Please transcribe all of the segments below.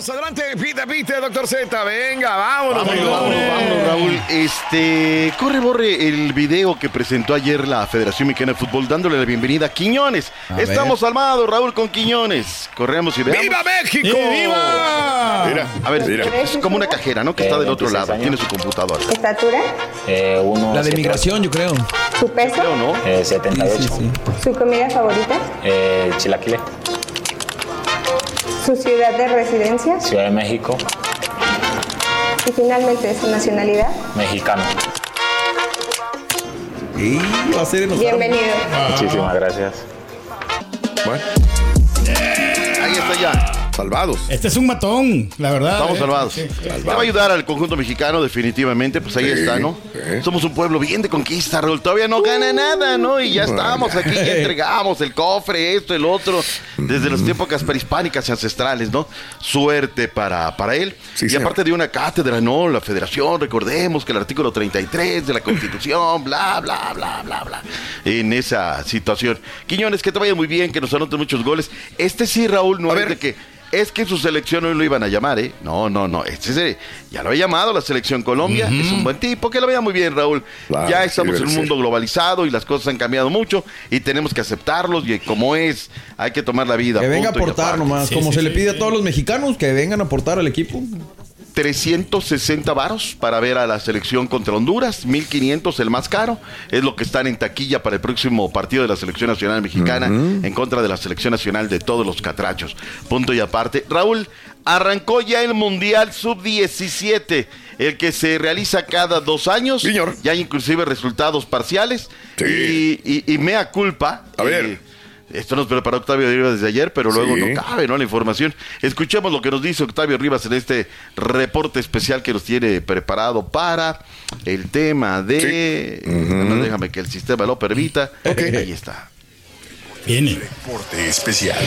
Vámonos, adelante, pita, pita, doctor Z. Venga, vámonos. Vámonos, vámonos, vámonos, Raúl. Este, corre, borre el video que presentó ayer la Federación Mexicana de Fútbol dándole la bienvenida a Quiñones. A Estamos armados, Raúl, con Quiñones. Corremos y veamos. ¡Viva México! ¡Viva! Mira, a ver, mira. es como una cajera, ¿no? Que está del otro lado, tiene su computadora. ¿Estatura? La de migración, yo creo. ¿Su peso? Creo, ¿no? Eh, 78. ¿Su comida favorita? Eh, chilaquile. ¿Su ciudad de residencia? Ciudad de México. Y finalmente, ¿su nacionalidad? Mexicano. Y va a ser enojar. Bienvenido. Muchísimas gracias. Bueno. Ahí está ya. Salvados. Este es un matón, la verdad. Estamos ¿eh? salvados. Sí, va a ayudar al conjunto mexicano, definitivamente. Pues ahí Sí, está, ¿no? sí. Somos un pueblo bien de conquista, Raúl. Todavía no gana nada, ¿no? Y ya estamos aquí, ya entregamos el cofre, esto, el otro, desde las épocas prehispánicas y ancestrales, ¿no? Suerte para, para él. Sí, y señor. aparte de una cátedra, ¿no? La federación, recordemos que el artículo 33 de la Constitución, bla, bla, bla, bla, bla. En esa situación. Quiñones, que te vaya muy bien, que nos anoten muchos goles. Este sí, Raúl, no A es ver. de que es que su selección hoy lo iban a llamar, ¿eh? No, no, no. Este se- ya lo había llamado la selección Colombia. Es un buen tipo, que lo vea muy bien, Raúl. Claro, ya estamos en un mundo globalizado y las cosas han cambiado mucho y tenemos que aceptarlos y como es, hay que tomar la vida. Que venga a aportar nomás, Sí, como sí, se le pide sí. a todos los mexicanos que vengan a aportar al equipo. 360 varos para ver a la selección contra Honduras, 1500 el más caro, es lo que están en taquilla para el próximo partido de la selección nacional mexicana en contra de la selección nacional de todos los catrachos. Punto y aparte. Raúl, arrancó ya el Mundial Sub-17, el que se realiza cada dos años. Señor. Ya hay inclusive resultados parciales. Sí. Y, y- y mea culpa. A ver. eh, esto nos preparó Octavio Rivas desde ayer, pero luego Sí. no cabe, ¿no? La información. Escuchemos lo que nos dice Octavio Rivas en este reporte especial que nos tiene preparado para el tema de. Más Déjame que el sistema lo permita. Ahí está. Viene. Reporte especial.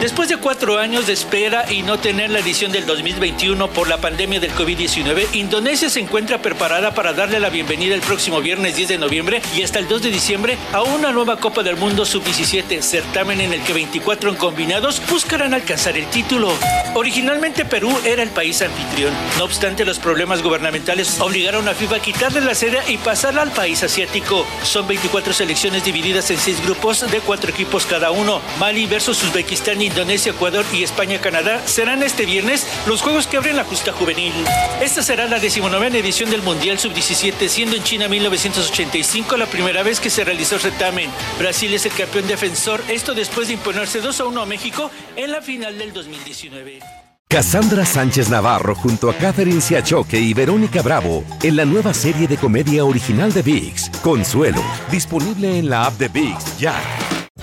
Después de cuatro años de espera y no tener la edición del 2021 por la pandemia del COVID-19, Indonesia se encuentra preparada para darle la bienvenida el próximo viernes 10 de noviembre y hasta el 2 de diciembre a una nueva Copa del Mundo Sub-17, certamen en el que 24 en combinados buscarán alcanzar el título. Originalmente Perú era el país anfitrión. No obstante, los problemas gubernamentales obligaron a FIFA a quitarle la sede y pasarla al país asiático. Son 24 selecciones divididas en seis grupos de cuatro equipos cada uno. Mali versus Uzbekistán, Indonesia, Ecuador y España-Canadá serán este viernes los juegos que abren la justa juvenil. Esta será la decimonovena edición del Mundial Sub-17, siendo en China 1985 la primera vez que se realizó el certamen. Brasil es el campeón defensor, esto después de imponerse 2 a 1 a México en la final del 2019. Cassandra Sánchez Navarro junto a Catherine Siachoque y Verónica Bravo en la nueva serie de comedia original de VIX, Consuelo, disponible en la app de VIX ya.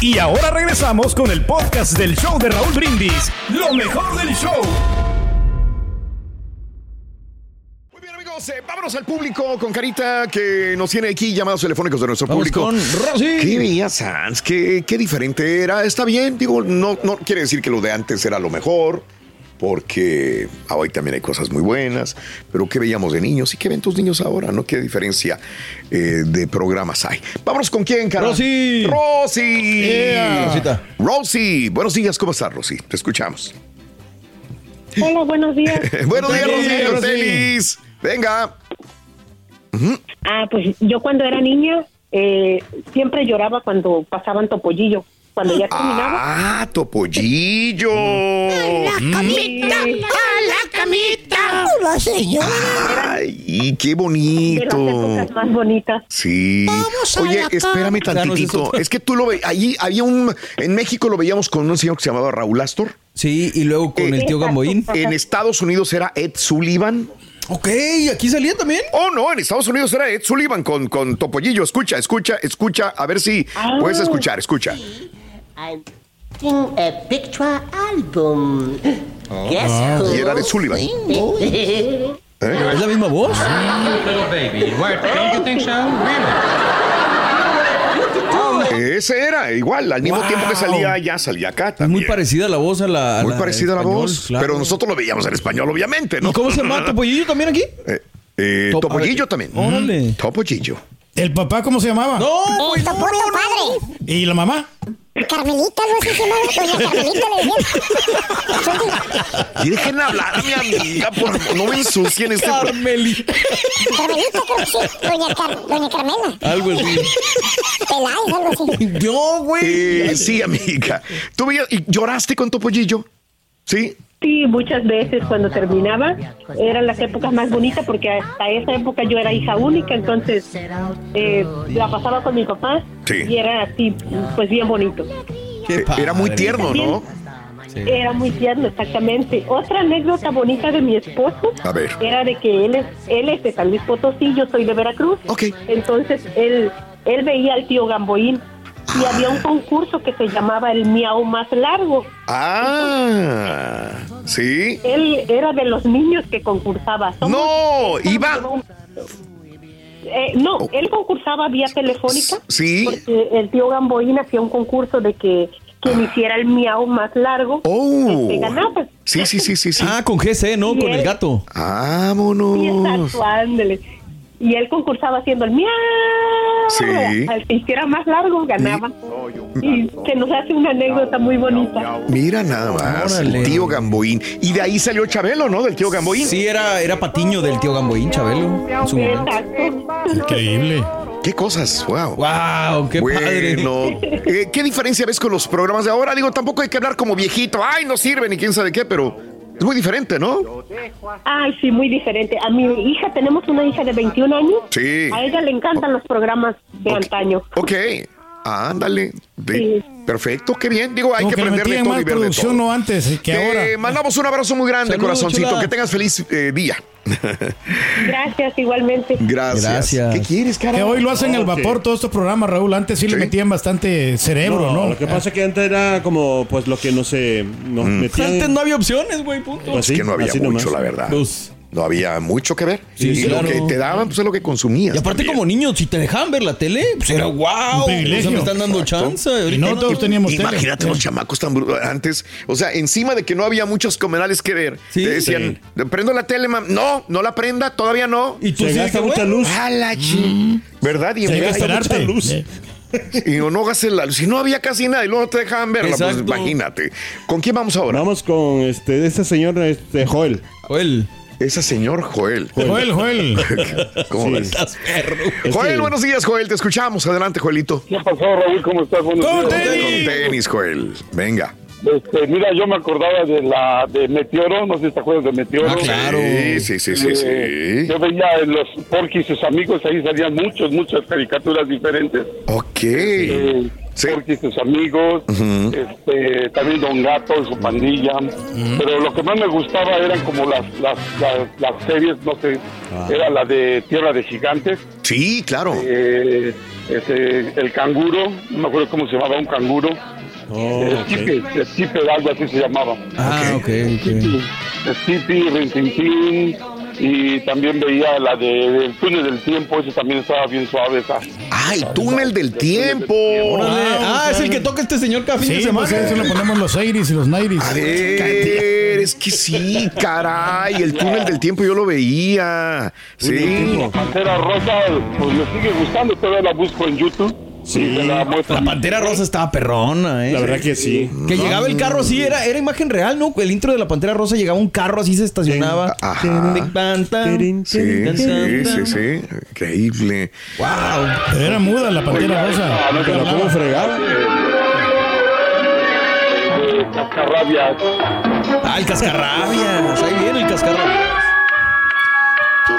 Y ahora regresamos con el podcast del show de Raúl Brindis. Lo mejor del show. Muy bien, amigos, eh, vámonos al público con Carita que nos tiene aquí llamados telefónicos de nuestro Vamos público. con Rosy. ¿Qué veía Sanz? ¿Qué, qué diferente era? Está bien, digo, no, no quiere decir que lo de antes era lo mejor. Porque hoy también hay cosas muy buenas, pero ¿qué veíamos de niños y qué ven tus niños ahora? ¿No? ¿Qué diferencia eh, de programas hay? Vámonos con quién, cara. Rosy. Rosy. Yeah. Rosita. Rosy. Buenos días, ¿cómo estás, Rosy? Te escuchamos. Hola, buenos días. Buenos días, Rosy. Venga. Ah, pues yo cuando era niña eh, siempre lloraba cuando pasaban Topollillo. Cuando ya terminaba. Ah, Topollillo. camita, Ay, qué De las bonito. épocas más bonitas. Sí. Oye, espérame tantitito. Es que tú lo ve, allí había un en México lo veíamos con un señor que se llamaba Raúl Astor. Sí, y luego con el tío Gamboín. En Estados Unidos era Ed Sullivan. Ok, aquí salía también. Oh, no, en Estados Unidos era Ed Sullivan con, con Topollillo. Escucha, escucha, escucha. A ver si puedes escuchar, escucha. I'm doing a picture album. Guess who? Y era de Sullivan. ¿Eh? ¿Es la misma voz? Ese era, igual, al mismo Wow. tiempo que salía allá, salía acá también. muy parecida la voz a la. Muy parecida a la español, voz, claro. pero nosotros lo veíamos en español, obviamente, ¿no? ¿Y cómo se llama Topollillo también aquí? Eh, eh, Top- Topollillo también. órale. Topollillo. ¿El papá cómo se llamaba? No, güey, no, puto no, no. padre. ¿Y la mamá? Carmelita, algo así se llama. Doña Carmelita le. Y dejen hablar a mi amiga, por favor, no me ensucien este. Carmeli. Carmelita, creo que sí. Doña, Car Doña Carmela. Algo así. Peláez, algo así. Yo, güey. Eh, sí, amiga. ¿Tú veías, y lloraste con Topollillo? ¿Sí? Sí, muchas veces cuando terminaba eran las épocas más bonitas porque hasta esa época yo era hija única, entonces eh, la pasaba con mi papá Sí. y era así, pues bien bonito. Qué Eh, Era muy tierno, ¿no? Era muy tierno, exactamente. Otra anécdota bonita de mi esposo A ver. era de que él es, él es de San Luis Potosí, yo soy de Veracruz. Ok. Entonces él, él veía al tío Gamboín y había un concurso que se llamaba el miau más largo. Ah, sí. Él era de los niños que concursaba. Somos- No, iba. Eh, no, él concursaba vía telefónica. Sí. Porque el tío Gamboín hacía un concurso de que quien hiciera el miau más largo Oh. este, ganaba. Sí, sí, sí, sí, sí. Ah, con GC, ¿no? Con el gato. Y Vámonos. exacto, ándele. Y él concursaba haciendo el miau. Sí. Al que hiciera más largo, ganaba. Y se nos hace una anécdota muy bonita. Mira nada más, Órale. el tío Gamboín. Y de ahí salió Chabelo, ¿no? Del tío Gamboín. Sí, era, era patiño del tío Gamboín, Chabelo. En su. Increíble. Qué cosas, wow. ¡Wow! ¡Qué padre! bueno, eh, ¿qué diferencia ves con los programas de ahora? Digo, tampoco hay que hablar como viejito. Ay, no sirve ni quién sabe qué, pero es muy diferente, ¿no? Ay, sí, muy diferente. A mi hija, tenemos una hija de 21 años. Sí. A ella le encantan los programas de antaño. Ok. Ándale. De- Sí. Perfecto, qué bien. Digo, hay Como que que metían todo más de producción todo. no antes que Te ahora. mandamos un abrazo muy grande, corazoncito. chula. Que tengas feliz eh, día. Gracias, igualmente. Gracias. Gracias. ¿Qué quieres, cara? Que hoy lo hacen al vapor todos estos programas, Raúl. Antes sí, le metían bastante cerebro, ¿no? Lo que pasa es que antes era como, pues, lo que no sé, nos metían... Antes no había opciones, güey, punto. Pues Es que no había mucho, nomás. la verdad. Pues, No había mucho que ver. Sí, y claro. lo que te daban, pues es lo que consumías. y aparte también. como niños, si te dejaban ver la tele, pues era wow. Privilegio. O sea, me están dando chance. Y no todos teníamos tele. Imagínate los chamacos tan bru- antes. O sea, encima de que no había muchos comunales que ver, Sí. te decían, prendo la tele, mam. No, no la prenda, todavía no. Y tú Se sí, gasta mucha luz. A la chi- ¿Verdad? Y, esperarte. mucha luz. Eh, y no gastes la luz. Si no había casi nada y luego no te dejaban verla, pues Exacto. imagínate. ¿Con quién vamos ahora? Vamos con este, este señor, este, Joel. Joel, Ese señor Joel. Joel, Joel. ¿Cómo ves? estás perro. Es Joel, buenos días, Joel. Te escuchamos. Adelante, Joelito. ¿Qué pasó, Raúl? ¿Cómo estás? Buenos ¡Con días. tenis! Con tenis, Joel. Venga. Este, mira, yo me acordaba de la de Meteoro, no sé si te acuerdas de Meteoro. Ah, claro. Sí, sí, sí, sí. Eh, sí. Yo veía en los Porky y sus amigos, ahí salían muchos, muchas caricaturas diferentes. Ok. Eh, Sí. Sus amigos, este, también Don Gato y su pandilla. Pero lo que más me gustaba eran como las, las, las, las series, no sé, era la de Tierra de Gigantes. Sí, claro. Eh, ese, el canguro, no me acuerdo cómo se llamaba, un canguro. Oh, ok. Skippy, Skippy, algo así se llamaba. Ah, ok, ok. Skippy, Rintintín, y también veía la de El túnel del tiempo, ese también estaba bien suave esa. ¡Ay, túnel del tiempo! Órale. Ah, es el que toca este señor cada fin de Sí, semana. pues eso le ponemos los 80s y los 90s. A ver, es que sí, caray, el túnel del tiempo yo lo veía. Sí. La Pantera Rosa, pues me sigue gustando, todavía la busco en YouTube. Sí, la, la Pantera Rosa estaba perrona, ¿eh? La verdad que sí. Que llegaba el carro así, era, era imagen real, ¿no? El intro de la Pantera Rosa llegaba un carro así, se estacionaba. Ajá. Sí, sí, sí, sí. Increíble. Wow. Era muda la pantera rosa. Pero cómo fregaba. Cascarrabias. Ah, el cascarrabias. Ahí viene el cascarrabias.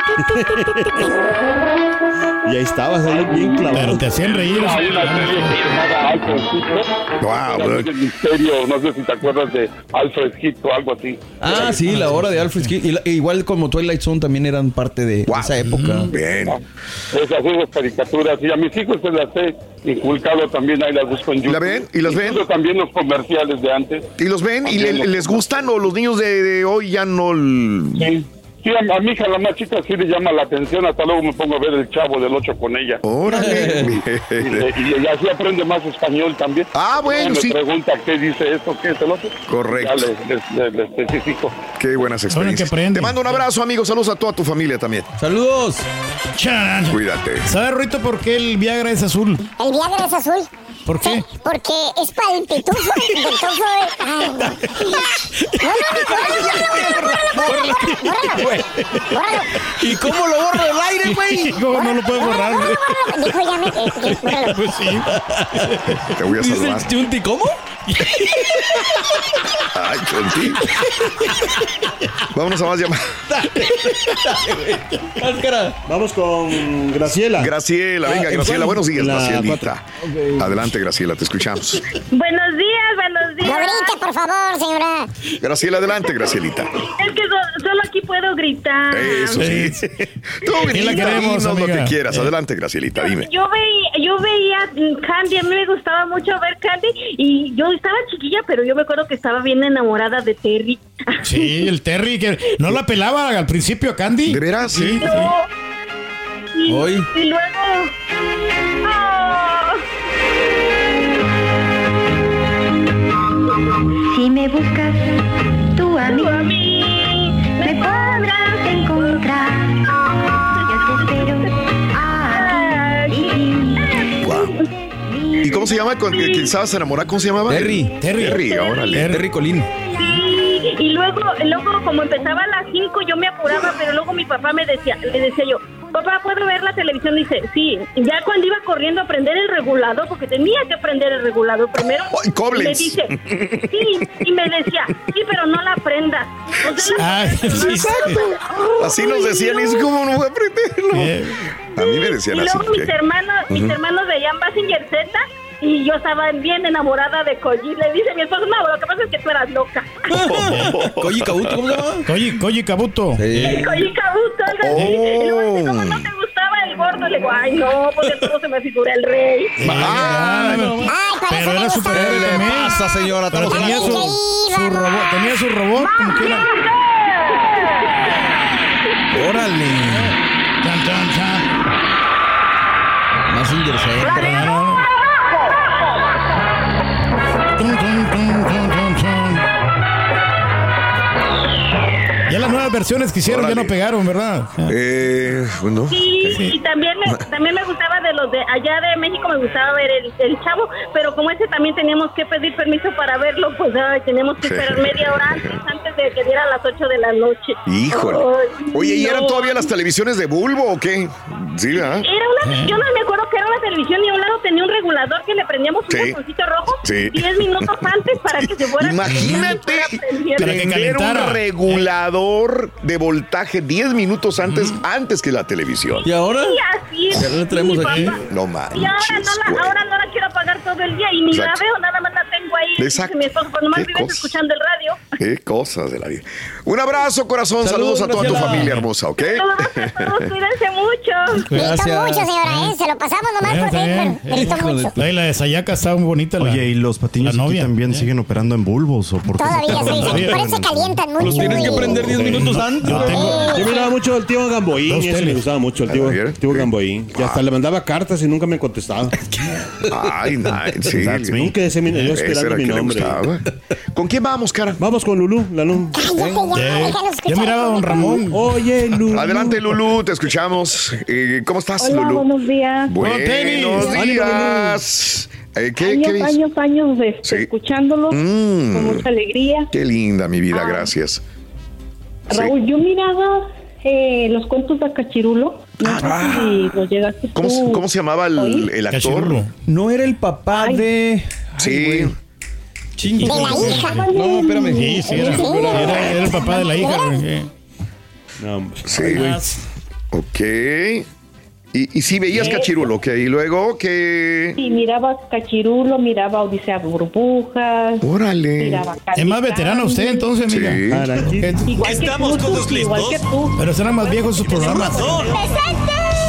Y ahí estabas ahí bien clavado. Pero te hacían reír. Hay una serie llamaba Alfred Hitchcock. Wow, misterio, no sé si te acuerdas de Alfred Hitchcock o algo así. Ah, sí, la hora de Alfred Hitchcock. Y la- igual como Twilight Zone también eran parte de Wow. esa época. Bien. Esas esas caricaturas. Y a mis hijos se las he inculcado también, ahí las busco en YouTube. ¿La ven? ¿Y las ven? También los comerciales de antes. ¿Y los ven? ¿Y le- les gustan o los niños de, de hoy ya no? Sí. Sí, a, a mi hija, la más chica, sí le llama la atención. Hasta luego me pongo a ver el chavo del 8 con ella. Órale. Y, y- y así aprende más español también. Ah, bueno, me sí. pregunta qué dice esto, qué es el otro. Correcto. Ya le, le- le- le especifico. Qué buenas experiencias. aprende. Te mando un abrazo, amigo. Saludos a toda tu familia también. Saludos. Chan. Cuídate. ¿Sabes, Ruito, por qué el Viagra es azul? El Viagra es azul. ¿Por qué? Sí, porque es para el pitufo. El pitufo. Ay, no. No, no, no, bórralo, bórralo. ¿Y cómo lo borro del aire, güey? ¿Cómo no lo puedes borrar? Dijo ya me... eh, eh. Pues sí. Te voy a Dice saludar. el Chunti, ¿cómo? Ay, Chonti. Vámonos a más llamadas. Cáscara. Vamos con Graciela. Graciela, venga, Ah, Graciela. Buenos días, Gracielita. Adelante, Graciela, te escuchamos. Buenos días, buenos días. No grite, por favor, señora. Graciela, adelante, Gracielita. Es que so- solo aquí puedo gritar. Eso sí. Tú grita, queremos, dinos lo que quieras. Adelante, Gracielita, dime. Yo veía, yo veía Candy, a mí me gustaba mucho ver Candy y yo estaba chiquilla, pero yo me acuerdo que estaba bien enamorada de Terry. Sí, el Terry, que no la pelaba al principio a Candy. ¿De veras? Sí. No. Y, Hoy. y luego... ¡Ah! Se llama? Con- ¿Quién sabe se enamora? ¿Cómo se llamaba? Terry. Terry. Terry, órale. Terry Colín. Sí, y luego, luego como empezaba a las 5 yo me apuraba, pero luego mi papá me decía, le decía yo, papá, ¿puedo ver la televisión? Dice, sí, ya cuando iba corriendo a prender el regulador, porque tenía que prender el regulador primero, Koblenz. me dice, sí, y me decía, sí, pero no la prendas. O sea, la- Ay, sí, sí. Así nos decían, y es como no voy a aprenderlo. Bien. A mí me decían y así. luego mis que- hermanos, mis Ujú. hermanos veían Mazinger Z y yo estaba bien enamorada de Koji. Le dice mi esposo, no, lo que pasa es que tú eras loca. Koji Kabuto, ¿cómo se llama? Koji, Koji Kabuto. Sí. Koji Kabuto, algo así. Y luego dice, ¿cómo no te gustaba el gordo? Le digo, ay, no, porque todo se me figura el rey. Ah, no. Ay, para Pero eso era superhéroe ¿Qué también. pasa, señora? Pero tenía su, su robot, tenía su robot, como quiera. Órale. Chan, chan, chan. Mazinger Z. nuevas versiones que hicieron ya Órale. no pegaron, ¿verdad? Eh, bueno. Sí, y también me, también me gustaba de los de allá de México, me gustaba ver el, el chavo, pero como ese también teníamos que pedir permiso para verlo, pues ay, teníamos que esperar media hora antes, antes de que diera las 8 de la noche. Híjole. Ay, Oye, ¿y eran todavía las televisiones de bulbo o qué? Sí, ¿verdad? Era una, yo no me acuerdo que era una televisión y a un lado tenía un regulador que le prendíamos un Sí. botoncito rojo Sí. 10 minutos antes para que se fuera Imagínate prender un regulador de voltaje 10 minutos antes, antes que la televisión. ¿Y ahora? Y así. Ya lo traemos aquí. No Y manches. ahora no, la, ahora no la quiero apagar todo el día y ni Exacto. la veo, nada más la tengo ahí. Exacto. Mi esposo, cuando más vives escuchando el radio. Qué cosas de la vida. Un abrazo, corazón. Saludos, Saludos, a toda tu familia hermosa, ¿ok? Cuídense mucho. mucho. Grito mucho, señora, ¿eh? Se lo pasamos nomás porque pero grito mucho. La, la de Sayaka está muy bonita. La, Oye, ¿y los patiños aquí novia. también siguen operando en bulbos o por qué? Todavía sí, por eso se calientan mucho. Los tienes que prender 10 minutos antes. Yo, miraba mucho al tío Gamboín, ese me gustaba mucho, el tío, el sí. Gamboín. Y hasta le mandaba cartas y nunca me contestaba. Ay, nah, sí. That's me. Nunca ese yo esperando era mi nombre. ¿Con quién vamos, cara? Vamos con Lulú, la Lulú. Cállate ya, miraba a don Ramón. Oye, Lulú. Adelante, Lulú, te escuchamos. Eh, ¿Cómo estás, Hola, Lulú? buenos días. Buenos días. Eh, ¿Qué, años, qué años, años de, Sí. escuchándolos Mm. con mucha alegría. Qué linda, mi vida, Ah. gracias. Sí. Raúl, yo miraba eh, los cuentos de Cachirulo. No Ah. sé si los llegaste ¿Cómo, se- tú cómo se llamaba el, el actor? No era el papá de. Sí. Chingue. De la hija. No, espérame. Sí, sí, era, era, era el papá de la hija. güey, sí. No, hombre. Sí. Ok. Y, y sí veías. Cachirulo, ok. Y luego que... Sí, miraba Cachirulo, miraba Odisea Burbujas. Órale. Miraba Es más veterano usted entonces. Sí. Araquí. Igual que tú, Tuki, igual que tú. Pero serán más viejos sus programas.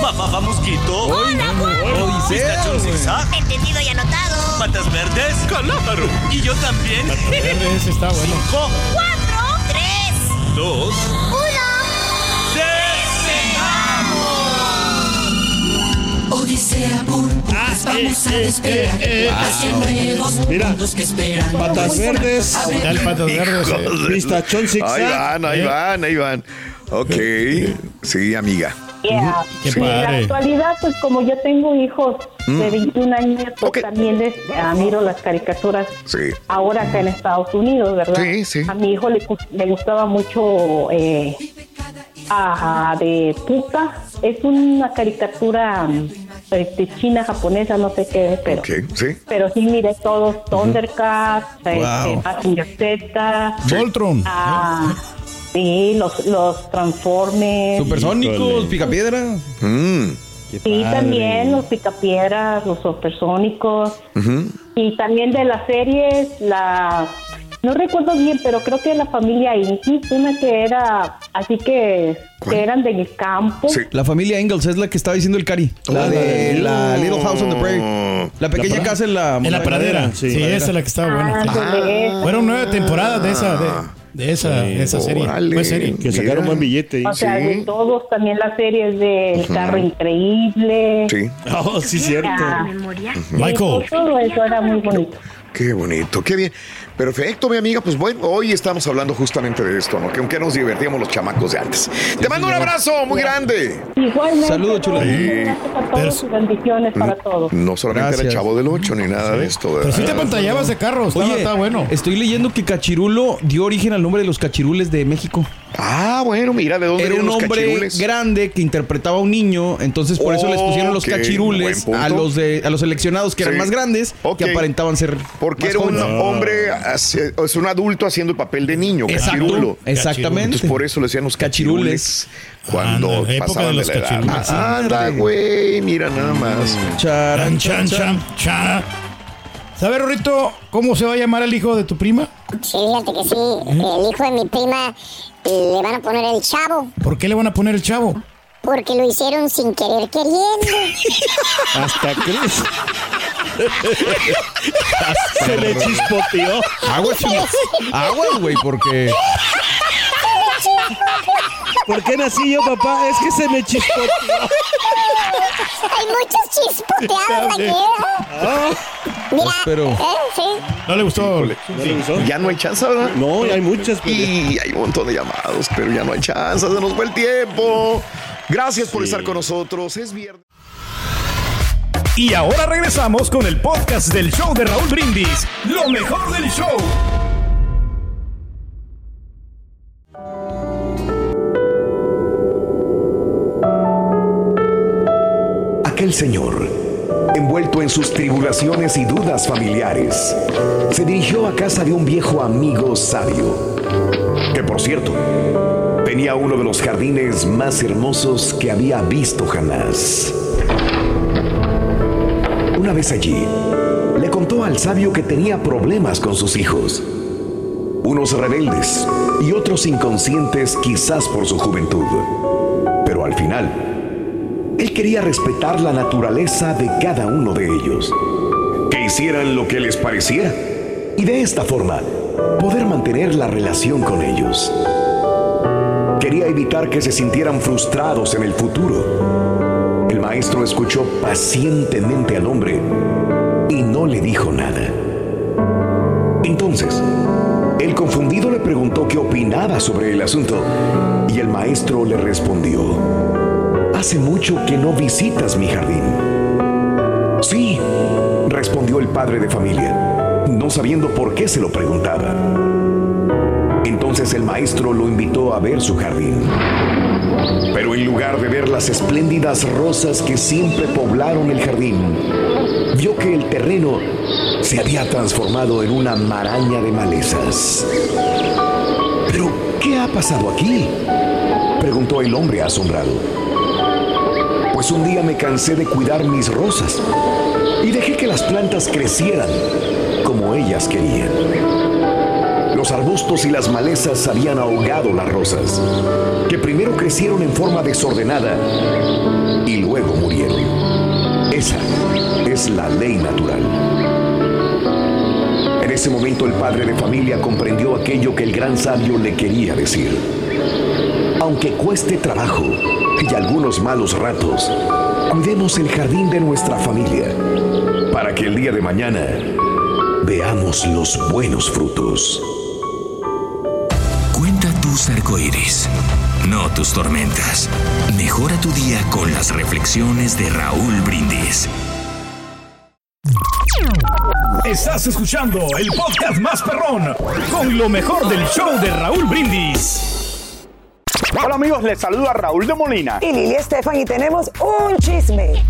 Mamá, va mosquito. Hola, Güey. zigzag. Entendido y anotado. Patas verdes. Calámaro. Y yo también. Ese está bueno. Cinco, Cuatro, tres, dos, uno. Odisea burbujas, vamos a despegar hacia nuevos Mira, mundos que esperan. patas verdes, el patas verdes. eh. Ahí zigzag. van, ahí ¿Eh? van, ahí van. Ok. Sí, amiga. Yeah. Qué En la actualidad, pues como yo tengo hijos de 21 años, pues también les, ah, miro las caricaturas Sí. ahora acá en Estados Unidos, ¿verdad? Sí, sí. A mi hijo le, le gustaba mucho eh, ajá, de Puka. Es una caricatura mm, este, china, japonesa, no sé qué, pero... Sí. Pero sí miré todos, Thundercats, este, Wow. Voltron. ah, sí, los, los Transformers. Supersónicos, Híjole. picapiedra. Mm. Sí, también los picapiedras, los supersónicos. Y también de las series, la... No recuerdo bien, pero creo que la familia Inky, una que era así que, que eran del campo. Sí. La familia Ingalls es la que estaba diciendo el Cari. La de la Little House on the Prairie. La pequeña casa en la En la pradera. Sí, Sí. esa es la que estaba buena. Fueron nueve temporadas de esa, de, de esa, de esa serie. Serie. Que sacaron buen billete. O sea, Sí. de todos, también las series de El Carro Increíble. Sí. Oh, sí, cierto. Michael. Todo eso era muy bonito. Qué bonito, qué bien. Perfecto, mi amiga. Pues bueno, hoy estamos hablando justamente de esto, ¿no? Que aunque nos divertíamos los chamacos de antes. Te mando un abrazo muy grande. Igualmente. Saludos, chula. Gracias a todos y bendiciones para todos. No solamente era el Gracias. chavo del 8 ni nada de esto. Pero sí te pantallabas de carro. Estaba, Oye, estaba bueno. estoy leyendo que Cachirulo dio origen al nombre de los cachirules de México. Ah, bueno, mira, ¿de dónde Era un los hombre cachirules? grande que interpretaba a un niño, entonces por eso les pusieron los cachirules a los de a los seleccionados que eran más grandes, Ok. que aparentaban ser Porque más era un hombre, hace- es un adulto haciendo el papel de niño, Exacto, cachirulo. exactamente. Entonces por eso le decían los cachirules. Cuando Anda, época pasaban de de, los la edad. cachirules, sí. Anda, güey, mira nada más. Charan, Chan, chan, chan. ¿Sabes, Rorrito, cómo se va a llamar el hijo de tu prima? Sí, fíjate que sí. El hijo de mi prima le van a poner el chavo ¿Por qué le van a poner el chavo? porque lo hicieron sin querer queriendo. Hasta crees. Se le chispoteó. Aguas. Aguas, güey, porque ¿Por qué nací yo, papá? Es que se me chispoteó. Hay muchos chispoteados aquí. Ah, Mira, pero- ¿eh? Sí. ¿No le gustó? ¿no le gustó? Ya no hay chance, ¿verdad? No, hay muchas. pero- Y hay un montón de llamados, pero ya no hay chance, se nos fue el tiempo. Gracias por estar con nosotros. Es viernes. Y ahora regresamos con el podcast del show de Raúl Brindis. Lo mejor del show. Aquel señor, envuelto en sus tribulaciones y dudas familiares, se dirigió a casa de un viejo amigo sabio, que por cierto, tenía uno de los jardines más hermosos que había visto jamás. Una vez allí, le contó al sabio que tenía problemas con sus hijos, unos rebeldes y otros inconscientes quizás por su juventud, pero al final, Él quería respetar la naturaleza de cada uno de ellos, que hicieran lo que les pareciera y de esta forma poder mantener la relación con ellos. Quería evitar que se sintieran frustrados en el futuro. Maestro escuchó pacientemente al hombre y no le dijo nada. Entonces, el confundido le preguntó qué opinaba sobre el asunto y el maestro le respondió, Hace mucho que no visitas mi jardín. Sí, respondió el padre de familia, no sabiendo por qué se lo preguntaba. Entonces el maestro lo invitó a ver su jardín. Pero en lugar de ver las espléndidas rosas que siempre poblaron el jardín, vio que el terreno se había transformado en una maraña de malezas. ¿Pero qué ha pasado aquí? preguntó el hombre asombrado. Pues un día me cansé de cuidar mis rosas y dejé que las plantas crecieran como ellas querían. Los arbustos y las malezas habían ahogado las rosas, que primero crecieron en forma desordenada y luego murieron. Esa es la ley natural. En ese momento el padre de familia comprendió aquello que el gran sabio le quería decir. Aunque cueste trabajo y algunos malos ratos, cuidemos el jardín de nuestra familia para que el día de mañana veamos los buenos frutos. Tus arcoíris, no tus tormentas. Mejora tu día con las reflexiones de Raúl Brindis. Estás escuchando el podcast más perrón con lo mejor del show de Raúl Brindis. Hola amigos, les saluda Raúl de Molina. Y Lili Estefan y tenemos un chisme.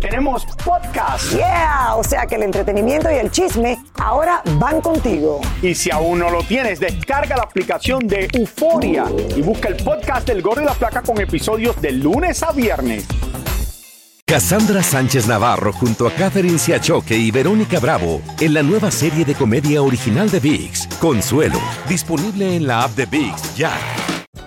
Tenemos podcast. Yeah, o sea que el entretenimiento y el chisme ahora van contigo. Y si aún no lo tienes, descarga la aplicación de Euforia y busca el podcast del Gordo y la Placa con episodios de lunes a viernes. Cassandra Sánchez Navarro junto a Catherine Siachoque y Verónica Bravo en la nueva serie de comedia original de VIX, Consuelo, disponible en la app de VIX ya.